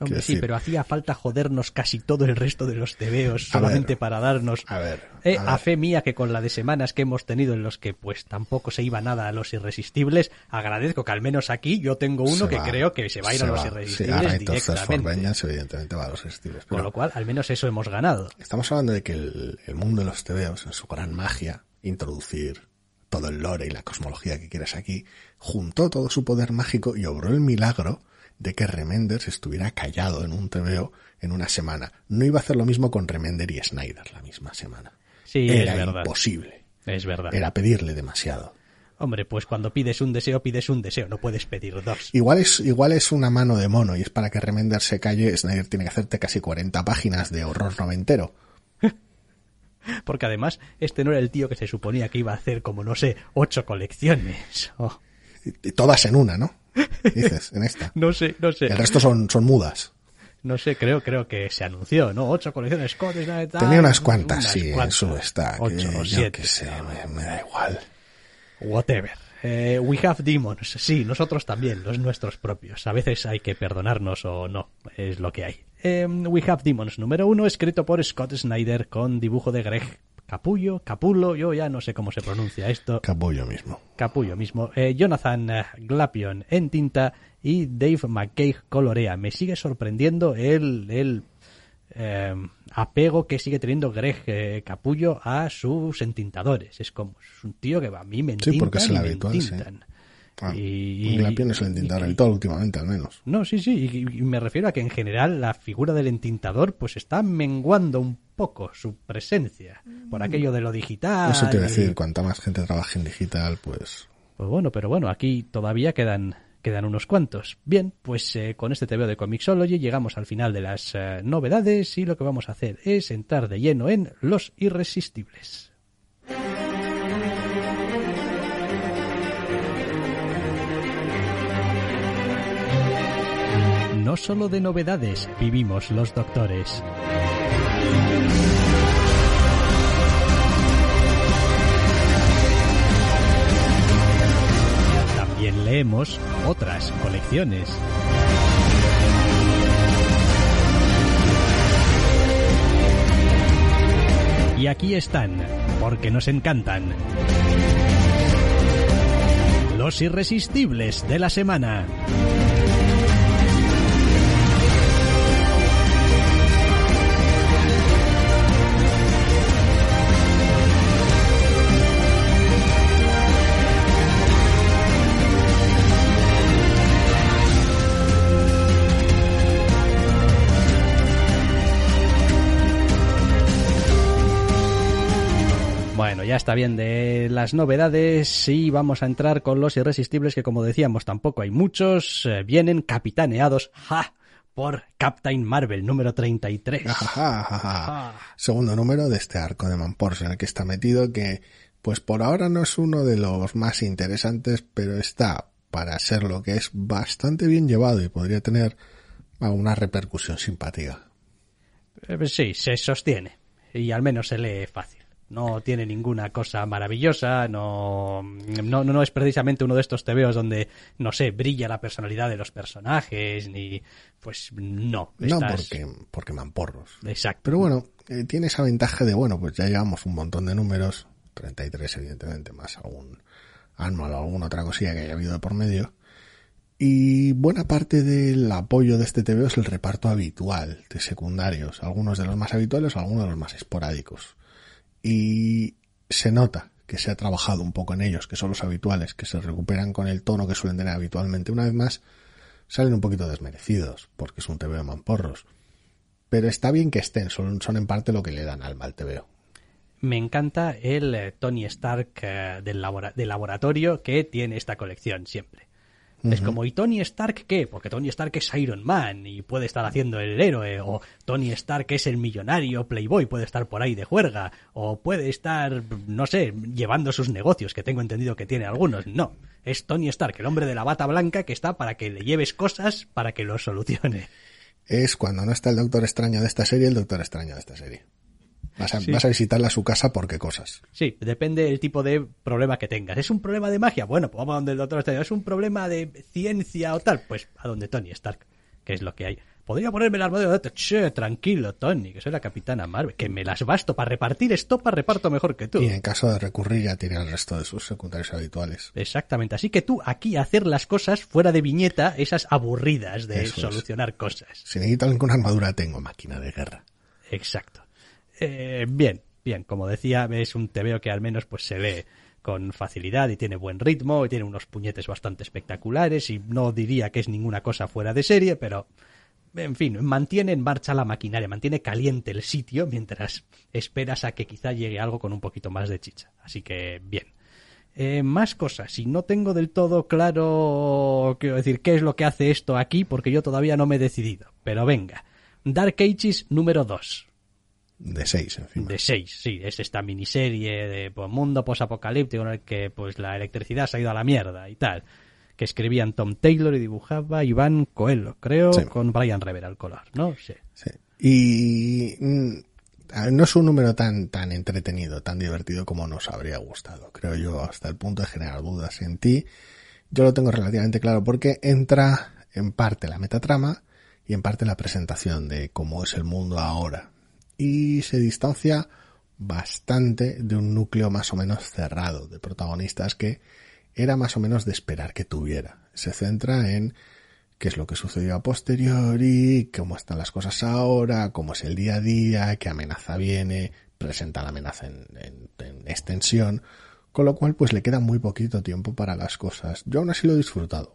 Hombre, sí, decir- pero hacía falta jodernos casi todo el resto de los tebeos solamente ver, para darnos... A ver, Eh, a a, fe mía que con la de semanas que hemos tenido en los que pues tampoco se iba nada a los irresistibles, agradezco que al menos aquí yo tengo uno Se que va, creo que se va a ir a los va. irresistibles Sí, directamente. Evidentemente va a los irresistibles. Con lo cual, al menos eso hemos ganado. Estamos hablando de que el, el mundo de los tebeos, en su gran magia, introducir todo el lore y la cosmología que quieras aquí, juntó todo su poder mágico y obró el milagro de que Remenders estuviera callado en un tebeo en una semana. No iba a hacer lo mismo con Remender y Snyder la misma semana. Sí, Era es verdad. imposible. Es verdad. Era pedirle demasiado. Hombre, pues cuando pides un deseo, pides un deseo, no puedes pedir dos. Igual es, igual es una mano de mono y es para que Remender se calle, Snyder tiene que hacerte casi 40 páginas de horror noventero. Porque además, este no era el tío que se suponía que iba a hacer como, no sé, ocho colecciones. Oh, Todas en una, ¿no? Dices, en esta. no sé, no sé. El resto son, son mudas. No sé, creo, creo que se anunció, ¿no? Ocho colecciones Scottish, tal, Tenía unas cuantas, unas sí, cuantas. su stack. Ocho eh, o yo siete. qué sé, me, me da igual. Whatever. Eh, we have demons. Sí, nosotros también, los nuestros propios. A veces hay que perdonarnos o no. Es lo que hay. Eh, we have demons número uno, escrito por Scott Snyder con dibujo de Greg Capullo, Capullo, yo ya no sé cómo se pronuncia esto. Capullo mismo. Capullo mismo. Eh, Jonathan eh, Glapion en tinta y Dave McKay colorea. Me sigue sorprendiendo el, el eh, apego que sigue teniendo Greg eh, Capullo a sus entintadores. Es como, es un tío que a mí me entintan Sí, porque es el habitual, sí. Ah, Y- y, la piel es el entintador habitual últimamente, al menos. No, sí, sí, y, y me refiero a que en general la figura del entintador pues está menguando un poco su presencia por aquello de lo digital. Eso te iba a y- decir, cuanta más gente trabaje en digital, pues... Pues bueno, pero bueno, aquí todavía quedan, quedan unos cuantos. Bien, pues eh, con este TVO de Comixology llegamos al final de las eh, novedades y lo que vamos a hacer es entrar de lleno en Los Irresistibles. No solo de novedades vivimos los doctores. También leemos otras colecciones. Y aquí están, porque nos encantan. Los irresistibles de la semana. Ya está bien de las novedades y vamos a entrar con los irresistibles que como decíamos tampoco hay muchos. Eh, vienen capitaneados ja, por Captain Marvel número 33. Ajajajaja. Segundo número de este arco de Manpors en el que está metido, que pues por ahora no es uno de los más interesantes, pero está, para ser lo que es, bastante bien llevado y podría tener una repercusión simpática. Eh, pues sí, se sostiene y al menos se lee fácil. No tiene ninguna cosa maravillosa, no, no, no es precisamente uno de estos tebeos donde, no sé, brilla la personalidad de los personajes, ni, pues no. No estás- porque, porque Mamporros. Exacto. Pero bueno, eh, tiene esa ventaja de, bueno, pues ya llevamos un montón de números, 33 evidentemente, más algún anual o alguna otra cosilla que haya habido de por medio. Y buena parte del apoyo de este TVO es el reparto habitual de secundarios, algunos de los más habituales, algunos de los más esporádicos. Y se nota que se ha trabajado un poco en ellos, que son los habituales, que se recuperan con el tono que suelen tener habitualmente. Una vez más, salen un poquito desmerecidos, porque es un TVO de mamporros. Pero está bien que estén, son, son en parte lo que le dan alma al TVO. Me encanta el eh, Tony Stark eh, del, del laboratorio que tiene esta colección siempre. Es como, ¿y Tony Stark qué? Porque Tony Stark es Iron Man y puede estar haciendo el héroe, o Tony Stark es el millonario Playboy, puede estar por ahí de juerga, o puede estar, no sé, llevando sus negocios, que tengo entendido que tiene algunos. No, es Tony Stark, el hombre de la bata blanca que está para que le lleves cosas para que lo solucione. Es cuando no está el Doctor Extraño de esta serie, el Doctor Extraño de esta serie. Vas a, Sí. vas a visitarla a su casa por qué cosas. Sí, depende del tipo de problema que tengas. ¿Es un problema de magia? Bueno, pues vamos a donde el doctor Strange. ¿Es un problema de ciencia o tal? Pues a donde Tony Stark, que es lo que hay. Podría ponerme la armadura de otro. Che, tranquilo, Tony, que soy la capitana Marvel. Que me las basto para repartir estopa, reparto mejor que tú. Y en caso de recurrir ya tiene el resto de sus secundarios habituales. Exactamente. Así que tú aquí hacer las cosas fuera de viñeta, esas aburridas de Eso es. solucionar cosas. Si necesito alguna armadura, tengo máquina de guerra. Exacto. Eh, bien, bien. Como decía, es un TVO que al menos pues se lee con facilidad y tiene buen ritmo y tiene unos puñetes bastante espectaculares y no diría que es ninguna cosa fuera de serie, pero en fin, mantiene en marcha la maquinaria, mantiene caliente el sitio mientras esperas a que quizá llegue algo con un poquito más de chicha. Así que bien. Eh, más cosas. Si no tengo del todo claro, quiero decir, qué es lo que hace esto aquí, porque yo todavía no me he decidido. Pero venga. Dark Ages número 2. De seis, encima. De 6, sí. Es esta miniserie de pues, mundo posapocalíptico en el que pues la electricidad se ha ido a la mierda y tal. Que escribían Tom Taylor y dibujaba Iván Coelho, creo, Sí. con Brian Rever al color, ¿no? Sí. Sí. Y mm, no es un número tan, tan entretenido, tan divertido como nos habría gustado, creo yo, hasta el punto de generar dudas en ti. Yo lo tengo relativamente claro porque entra en parte la metatrama y en parte la presentación de cómo es el mundo ahora. Y se distancia bastante de un núcleo más o menos cerrado de protagonistas que era más o menos de esperar que tuviera. Se centra en qué es lo que sucedió a posteriori, cómo están las cosas ahora, cómo es el día a día, qué amenaza viene, presenta la amenaza en, en- en extensión, con lo cual pues le queda muy poquito tiempo para las cosas. Yo aún así lo he disfrutado.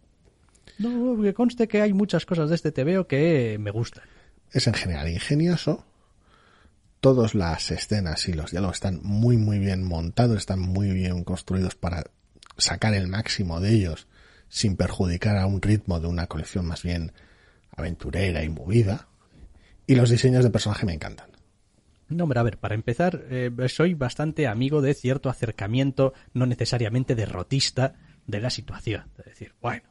No, que conste que hay muchas cosas de este TVO que me gustan. Es en general ingenioso. Todas las escenas y los diálogos están muy muy bien montados, están muy bien construidos para sacar el máximo de ellos sin perjudicar a un ritmo de una colección más bien aventurera y movida. Y los diseños de personaje me encantan. No, hombre, a ver, para empezar, eh, soy bastante amigo de cierto acercamiento, no necesariamente derrotista, de la situación. Es decir, bueno,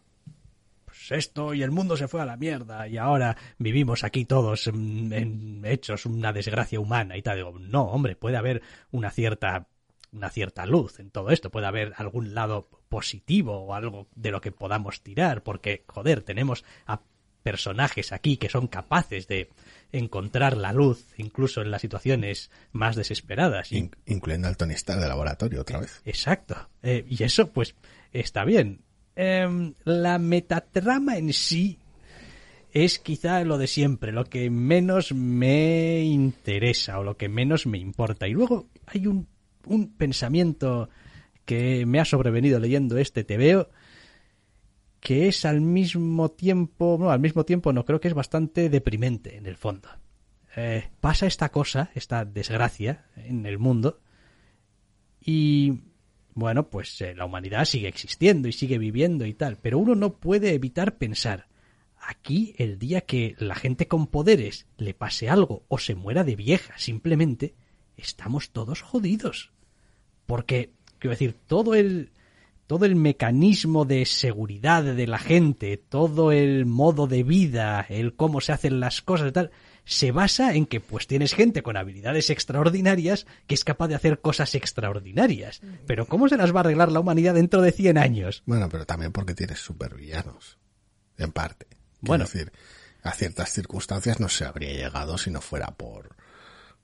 pues esto y el mundo se fue a la mierda y ahora vivimos aquí todos mm, en hechos una desgracia humana y tal. Digo, no, hombre, puede haber una cierta una cierta luz en todo esto, puede haber algún lado positivo o algo de lo que podamos tirar, porque, joder, tenemos a personajes aquí que son capaces de encontrar la luz incluso en las situaciones más desesperadas. In- incluyendo al Tony Stark de laboratorio otra vez. Exacto. Eh, y eso, pues, está bien. Em, la metatrama en sí es quizá lo de siempre, lo que menos me interesa o lo que menos me importa. Y luego hay un, un pensamiento que me ha sobrevenido leyendo este TVO que es al mismo tiempo, no, al mismo tiempo no, creo que es bastante deprimente en el fondo. Eh, pasa esta cosa, esta desgracia en el mundo y bueno, pues eh, la humanidad sigue existiendo y sigue viviendo y tal, pero uno no puede evitar pensar, aquí el día que la gente con poderes le pase algo o se muera de vieja simplemente, estamos todos jodidos. Porque, quiero decir, todo el todo el mecanismo de seguridad de la gente, todo el modo de vida, el cómo se hacen las cosas y tal, se basa en que pues tienes gente con habilidades extraordinarias que es capaz de hacer cosas extraordinarias. Pero ¿cómo se las va a arreglar la humanidad dentro de 100 años? Bueno, pero también porque tienes supervillanos. En parte. Quiero Bueno. decir, a ciertas circunstancias no se habría llegado si no fuera por,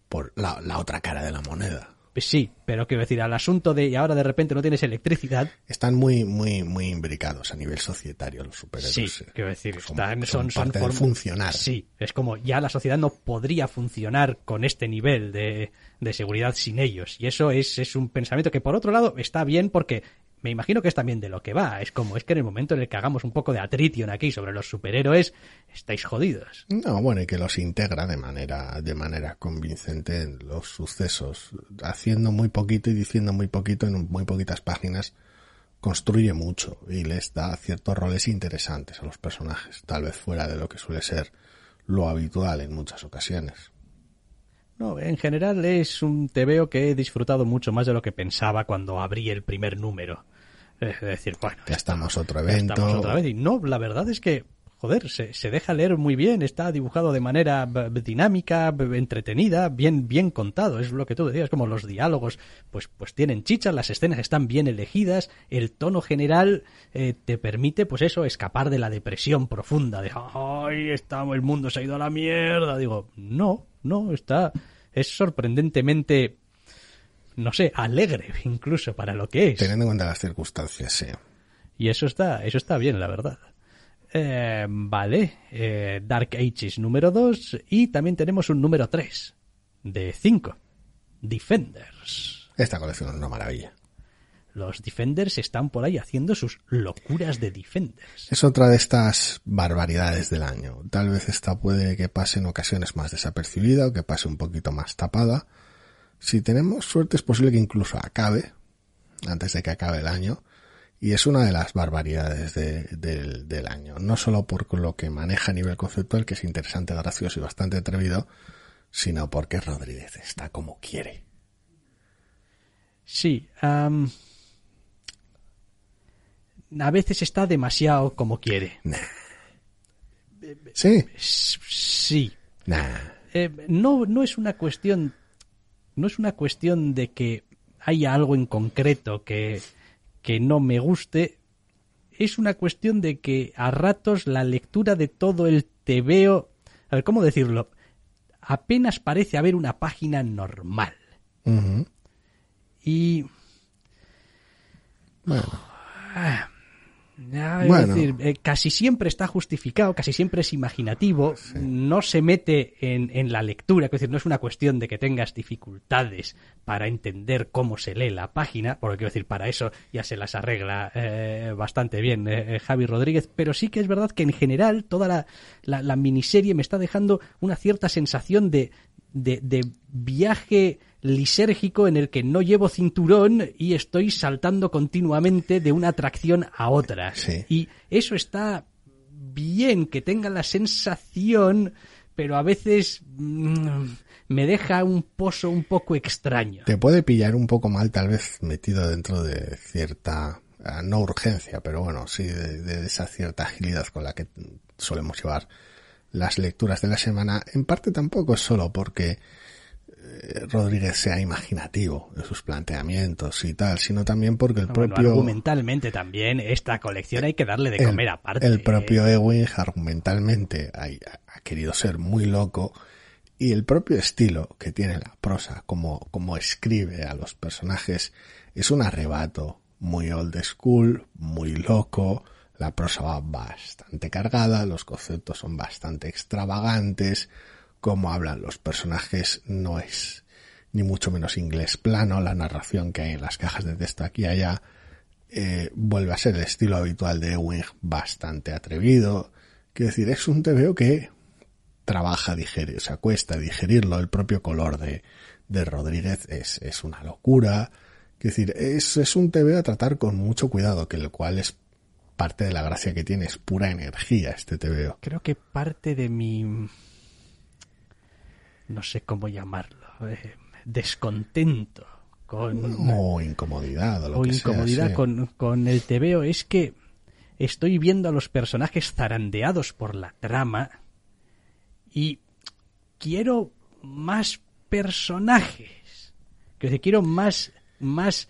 por la, la otra cara de la moneda. Pues sí, pero quiero decir, al asunto de y ahora de repente no tienes electricidad, Están muy, muy, muy imbricados a nivel societario los superhéroes. sí, eh. quiero decir, Son- están, son son, son parte funcionar. Sí, es como ya la sociedad no podría funcionar con este nivel de, de seguridad sin ellos. Y eso es, es un pensamiento que por otro lado está bien porque me imagino que es también de lo que va. Es como es que en el momento en el que hagamos un poco de atrition aquí sobre los superhéroes, estáis jodidos. No, bueno, y que los integra de manera, de manera convincente en los sucesos, haciendo muy poquito y diciendo muy poquito en muy poquitas páginas, construye mucho y les da ciertos roles interesantes a los personajes, tal vez fuera de lo que suele ser lo habitual en muchas ocasiones. No, en general es un TVO que he disfrutado mucho más de lo que pensaba cuando abrí el primer número. Es decir, bueno, Ya estamos otro ya evento. estamos otra vez. Y no, la verdad es que, joder, se, se, deja leer muy bien, está dibujado de manera dinámica, entretenida, bien, bien contado, es lo que tú decías, como los diálogos, pues, pues tienen chicha, las escenas están bien elegidas, el tono general eh, te permite, pues eso, escapar de la depresión profunda, de, ay, está, el mundo se ha ido a la mierda, digo, no, no, está, es sorprendentemente, no sé, alegre incluso para lo que es. Teniendo en cuenta las circunstancias, sí. Y eso está, eso está bien, la verdad. Eh, vale, eh, Dark Ages número 2 y también tenemos un número 3 de 5, Defenders. Esta colección es una maravilla. Los Defenders están por ahí haciendo sus locuras de Defenders. Es otra de estas barbaridades del año. Tal vez esta puede que pase en ocasiones más desapercibida o que pase un poquito más tapada. Si tenemos suerte es posible que incluso acabe, antes de que acabe el año, y es una de las barbaridades del año. No solo por lo que maneja a nivel conceptual, que es interesante, gracioso y bastante atrevido, sino porque Rodríguez está como quiere. Sí. A veces está demasiado como quiere. Sí. Sí. Nah. Eh, no, no es una cuestión. No es una cuestión de que haya algo en concreto que, que no me guste, es una cuestión de que a ratos la lectura de todo el veo a ver, ¿cómo decirlo? Apenas parece haber una página normal. Y... Bueno. Ah, es decir, eh, casi siempre está justificado, casi siempre es imaginativo, no se mete en, en, la lectura, es decir, no es una cuestión de que tengas dificultades para entender cómo se lee la página, porque quiero decir, para eso ya se las arregla eh, bastante bien eh, Javi Rodríguez, pero sí que es verdad que en general toda la, la, la miniserie me está dejando una cierta sensación de, de, de viaje lisérgico en el que no llevo cinturón y estoy saltando continuamente de una atracción a otra. Y eso está bien, que tenga la sensación, pero a veces mm, me deja un pozo un poco extraño. Te puede pillar un poco mal, tal vez metido dentro de cierta, ah, no urgencia, pero bueno, sí, de, de esa cierta agilidad con la que solemos llevar las lecturas de la semana. En parte tampoco es solo porque Rodríguez sea imaginativo en sus planteamientos y tal, sino también porque el propio... argumentalmente también, esta colección hay que darle de comer aparte. El propio Ewing argumentalmente ha, ha, querido ser muy loco y el propio estilo que tiene la prosa, como, como escribe a los personajes, es un arrebato muy old school, muy loco, la prosa va bastante cargada, los conceptos son bastante extravagantes, cómo hablan los personajes no es ni mucho menos inglés plano, la narración que hay en las cajas de texto aquí y allá eh, vuelve a ser el estilo habitual de Ewing bastante atrevido. Quiero decir, es un TVO que trabaja digerir, se acuesta a digerirlo, el propio color de, de Rodríguez es, es una locura. Quiero decir, es, es un TVO a tratar con mucho cuidado, que el cual es parte de la gracia que tiene, es pura energía este TVO. Creo que parte de mi no sé cómo llamarlo, eh, descontento con... O incomodidad o lo que incomodidad sea, con, con el tebeo es que estoy viendo a los personajes zarandeados por la trama y quiero más personajes. Que quiero más, más,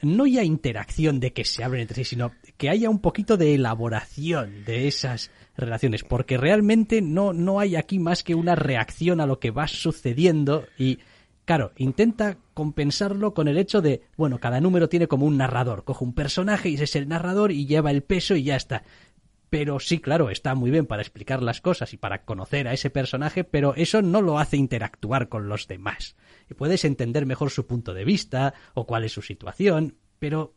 no ya interacción de que se abren entre sí, sino que haya un poquito de elaboración de esas relaciones, porque realmente no, no hay aquí más que una reacción a lo que va sucediendo y, claro, intenta compensarlo con el hecho de, bueno, cada número tiene como un narrador, coge un personaje y ese es el narrador y lleva el peso y ya está. Pero sí, claro, está muy bien para explicar las cosas y para conocer a ese personaje, pero eso no lo hace interactuar con los demás. Y puedes entender mejor su punto de vista o cuál es su situación, pero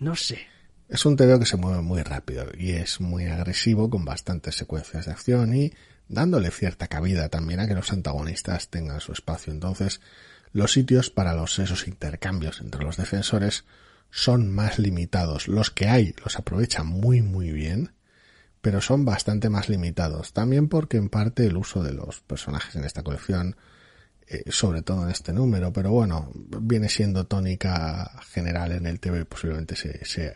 no sé, es un TVO que se mueve muy rápido y es muy agresivo con bastantes secuencias de acción y dándole cierta cabida también a que los antagonistas tengan su espacio. Entonces, los sitios para los esos intercambios entre los defensores son más limitados. Los que hay los aprovechan muy muy bien, pero son bastante más limitados. También porque en parte el uso de los personajes en esta colección, eh, sobre todo en este número, pero bueno, viene siendo tónica general en el TV y posiblemente se, se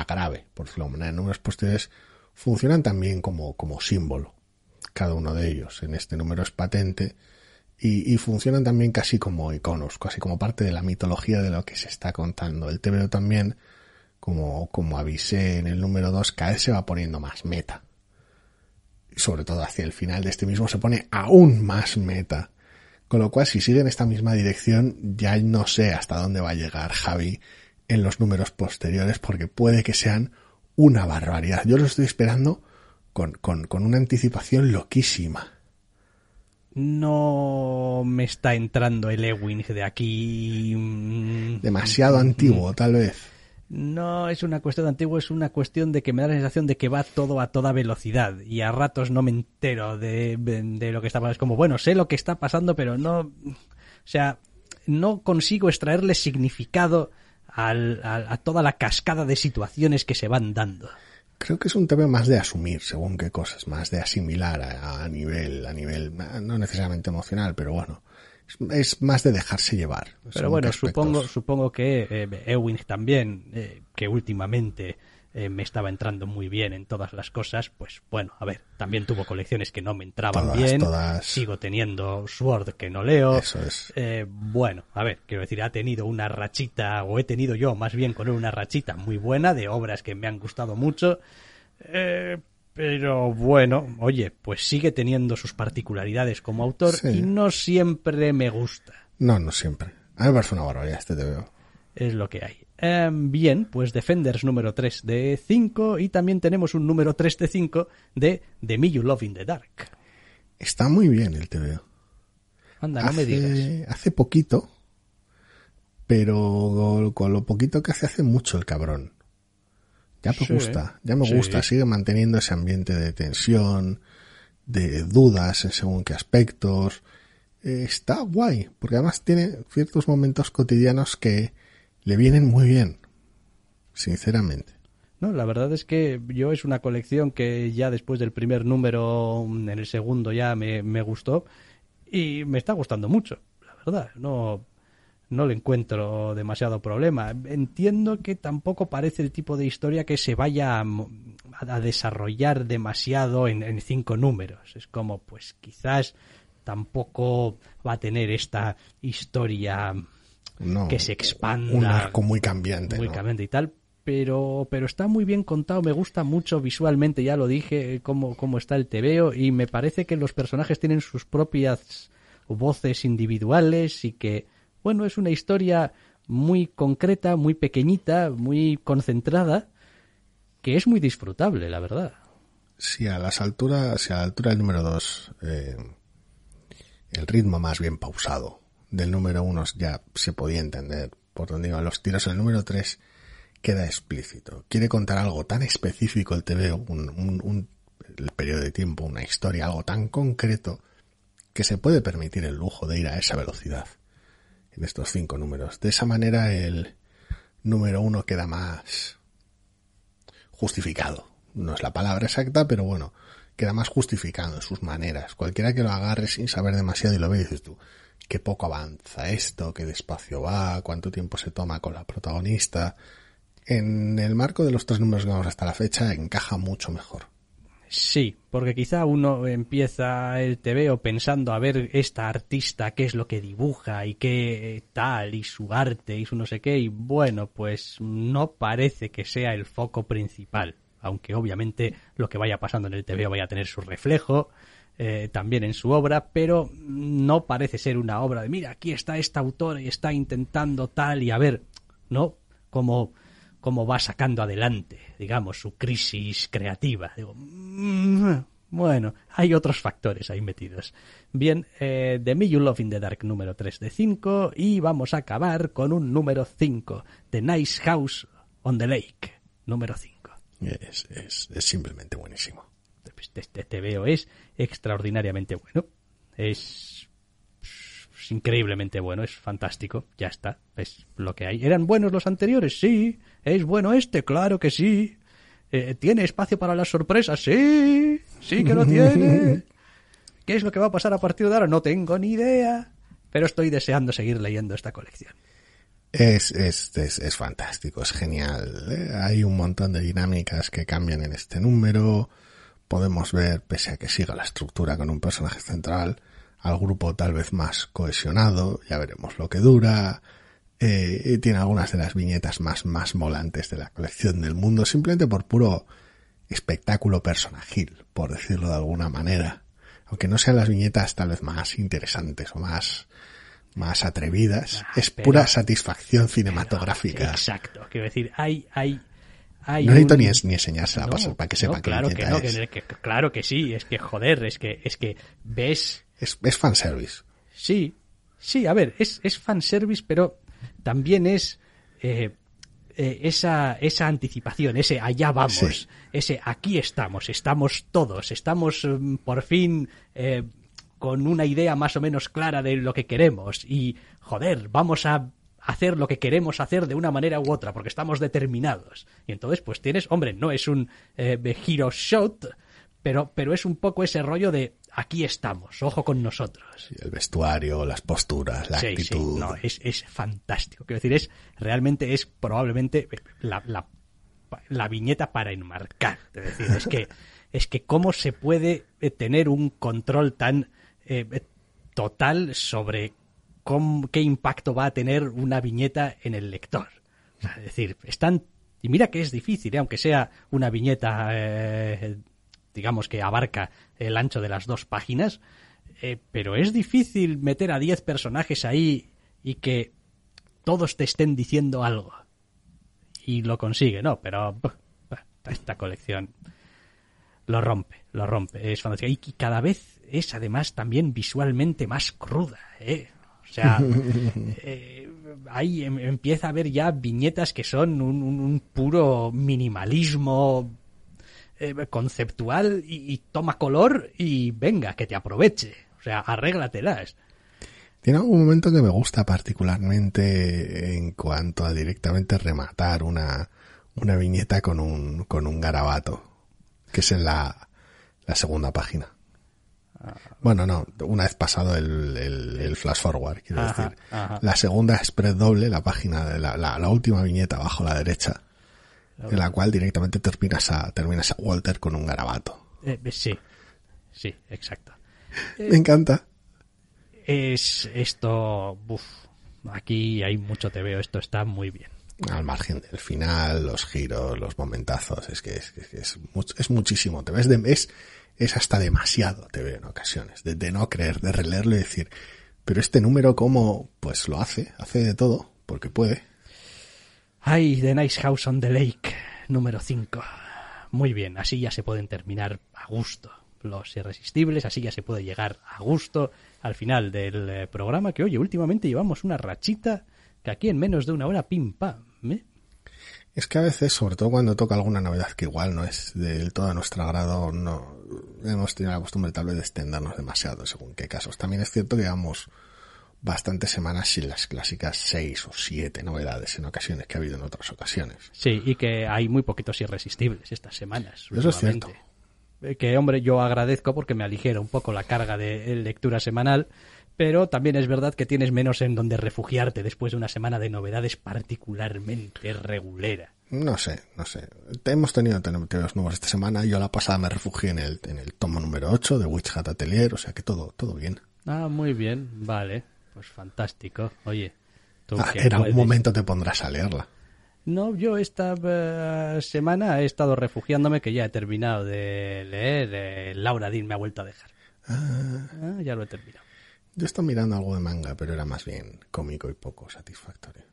agrave, por decirlo de manera. En números posteriores funcionan también como, como símbolo, cada uno de ellos. En este número es patente y, funcionan también casi como iconos, casi como parte de la mitología de lo que se está contando. El TVO también, como, como avisé en el número 2, cada vez se va poniendo más meta. Sobre todo hacia el final de este mismo se pone aún más meta. Con lo cual, si sigue en esta misma dirección, ya no sé hasta dónde va a llegar Javi en los números posteriores, porque puede que sean una barbaridad. Yo lo estoy esperando con, con, con una anticipación loquísima. No me está entrando el Ewing de aquí. Demasiado antiguo, tal vez. No es una cuestión de antiguo, es una cuestión de que me da la sensación de que va todo a toda velocidad y a ratos no me entero de, de, de lo que está pasando. Es como, bueno, sé lo que está pasando, pero no. O sea, no consigo extraerle significado al, a, a toda la cascada de situaciones que se van dando. Creo que es un tema más de asumir según qué cosas, más de asimilar a, a nivel, a nivel, no necesariamente emocional, pero bueno, es, es más de dejarse llevar. Pero bueno, supongo, supongo que eh, Ewing también, eh, que últimamente eh, me estaba entrando muy bien en todas las cosas, pues bueno, a ver, también tuvo colecciones que no me entraban Todas, bien, todas. sigo teniendo Sword que no leo, Eso es. Eh, bueno, a ver, quiero decir, ha tenido una rachita, o he tenido yo más bien con él una rachita muy buena de obras que me han gustado mucho, eh, pero bueno, oye, pues sigue teniendo sus particularidades como autor Sí. y no siempre me gusta. No, no siempre. A mí me parece una barbaridad este te veo. Es lo que hay. Em, bien, pues Defenders número 3 de 5 y también tenemos un número 3 de 5 de The Me You Love in the Dark. Está muy bien el TVO. Anda, no me digas. Hace, hace poquito, pero con lo poquito que hace, hace mucho el cabrón. Ya me Sí, gusta, ya me sí. gusta. Sigue manteniendo ese ambiente de tensión, de dudas en según qué aspectos. Eh, está guay, porque además tiene ciertos momentos cotidianos que le vienen muy bien. Sinceramente. No, la verdad es que yo es una colección que ya después del primer número, en el segundo ya me, me gustó y me está gustando mucho, la verdad. No, no le encuentro demasiado problema. Entiendo que tampoco parece el tipo de historia que se vaya a, desarrollar demasiado en cinco números. Es como, pues quizás tampoco va a tener esta historia No, que se expanda Un arco muy cambiante. muy ¿no? cambiante y tal, pero, pero está muy bien contado, me gusta mucho visualmente, ya lo dije, cómo, cómo está el tebeo, y me parece que los personajes tienen sus propias voces individuales y que, bueno, es una historia muy concreta, muy pequeñita, muy concentrada, que es muy disfrutable, la verdad. Si a las alturas, si a la altura del número 2, el ritmo más bien pausado del número 1 ya se podía entender. Por donde iban los tiros, el número 3 queda explícito. Quiere contar algo tan específico el TVO, un, un, un el periodo de tiempo, una historia, algo tan concreto que se puede permitir el lujo de ir a esa velocidad en estos cinco números. De esa manera el número uno queda más justificado. No es la palabra exacta, pero bueno, queda más justificado en sus maneras. Cualquiera que lo agarre sin saber demasiado y lo ve, dices tú, qué poco avanza esto, qué despacio va, cuánto tiempo se toma con la protagonista. En el marco de los tres números que vamos hasta la fecha, encaja mucho mejor. Sí, porque quizá uno empieza el TVO pensando a ver esta artista qué es lo que dibuja y qué tal y su arte y su no sé qué y bueno, pues no parece que sea el foco principal, aunque obviamente lo que vaya pasando en el TVO vaya a tener su reflejo eh, también en su obra, pero no parece ser una obra de mira, aquí está esta autora y está intentando tal y a ver, ¿no? Como cómo va sacando adelante, digamos, su crisis creativa. Digo, mm, bueno, hay otros factores ahí metidos. Bien, eh, The Me You Love in the Dark número 3 de 5 y vamos a acabar con un número 5, The Nice House on the Lake, número 5. Es, es, es simplemente buenísimo. Este, este TVO es extraordinariamente bueno. Es es increíblemente bueno, es fantástico, ya está, es lo que hay. ¿Eran buenos los anteriores? Sí. ¿Es bueno este? Claro que sí. Eh, ¿Tiene espacio para las sorpresas? Sí, sí que lo tiene. ¿Qué es lo que va a pasar a partir de ahora? No tengo ni idea, pero estoy deseando seguir leyendo esta colección. Es, es, es, es fantástico, es genial. ¿eh? Hay un montón de dinámicas que cambian en este número. Podemos ver, pese a que siga la estructura con un personaje central, al grupo tal vez más cohesionado. Ya veremos lo que dura. Eh, tiene algunas de las viñetas más, más molantes de la colección del mundo, simplemente por puro espectáculo personajil, por decirlo de alguna manera. Aunque no sean las viñetas tal vez más interesantes o más, más atrevidas, Ah, es pero- pura satisfacción cinematográfica. Exacto. Quiero decir, hay, hay, hay No necesito un- ni, ni enseñársela No, para, para que no, sepa qué claro que no, es. que, que- claro que sí, es que joder, es que, es que ves, Es, es fanservice. sí, sí, a ver, es, es fanservice, pero también es eh, eh, esa, esa anticipación, ese allá vamos, Sí. ese aquí estamos, estamos todos, estamos mm, por fin eh, con una idea más o menos clara de lo que queremos y joder, vamos a hacer lo que queremos hacer de una manera u otra porque estamos determinados. Y entonces pues tienes, hombre, no es un eh, hero shot, pero, pero es un poco ese rollo de aquí estamos, ojo con nosotros. El vestuario, las posturas, la Sí, actitud. sí, no, es, es fantástico. Quiero decir, es realmente es probablemente la, la, la viñeta para enmarcar. Es decir, es que, es que cómo se puede eh, tener un control tan eh, total sobre qué impacto va a tener una viñeta en el lector. Es decir, están... Y mira que es difícil, ¿eh? aunque sea una viñeta, eh, digamos, que abarca el ancho de las dos páginas, eh, pero es difícil meter a 10 personajes ahí y que todos te estén diciendo algo. Y lo consigue, ¿no? Pero esta colección lo rompe, lo rompe. Es fantástica. Y cada vez es además también visualmente más cruda, ¿eh? O sea, eh, ahí em- empieza a haber ya viñetas que son un, un- un puro minimalismo eh, conceptual y, y toma color y venga, que te aproveche. O sea, arréglatelas. Tiene algún momento que me gusta particularmente en cuanto a directamente rematar una, una viñeta con un, con un garabato, que es en la, la segunda página. Bueno, no, una vez pasado el, el, el flash forward, quiero Ajá, decir. ajá. La segunda spread doble, la página, de la, la, la última viñeta abajo a la derecha, en la cual directamente terminas a, terminas a Walter con un garabato. Eh, sí, sí, exacto. Me encanta. Es esto, buf, aquí hay mucho te veo, esto está muy bien. al margen del final, los giros, los momentazos, es que es, es, es, much- es muchísimo. Te ves de, es, es hasta demasiado, te veo en ocasiones, de, no creer, de releerlo y decir, pero este número cómo, pues lo hace, hace de todo, porque puede. Ay, The Nice House on the Lake, número 5. Muy bien, así ya se pueden terminar a gusto los irresistibles, así ya se puede llegar a gusto al final del eh, programa, que oye, últimamente llevamos una rachita que aquí en menos de una hora pim pam. ¿eh? Es que a veces, sobre todo cuando toca alguna novedad que igual no es del todo a nuestro agrado, no hemos tenido la costumbre tal vez de extendernos demasiado según qué casos. También es cierto que llevamos bastantes semanas sin las clásicas seis o siete novedades en ocasiones que ha habido en otras ocasiones. Sí, y que hay muy poquitos irresistibles estas semanas. Eso es cierto. Eh, Que, hombre, yo agradezco porque me aligera un poco la carga de lectura semanal, pero también es verdad que tienes menos en donde refugiarte después de una semana de novedades particularmente regulera. No sé, no sé. Hemos tenido tebeos nuevos esta semana. Yo la pasada me refugié en el, en el tomo número 8 de Witch Hat Atelier, o sea que todo, todo bien. Ah, muy bien, vale, pues fantástico. Oye, tú Ah, en algún momento te pondrás a leerla. No, yo esta eh, semana he estado refugiándome que ya he terminado de leer. eh, Laura Dean me ha vuelto a dejar. Ah, ya lo he terminado. Yo estoy mirando algo de manga, pero era más bien cómico y poco satisfactorio.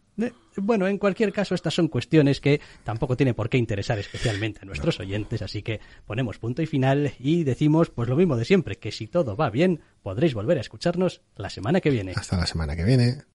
Bueno, en cualquier caso, estas son cuestiones que tampoco tiene por qué interesar especialmente a nuestros oyentes, así que ponemos punto y final y decimos pues lo mismo de siempre, que si todo va bien, podréis volver a escucharnos la semana que viene. Hasta la semana que viene.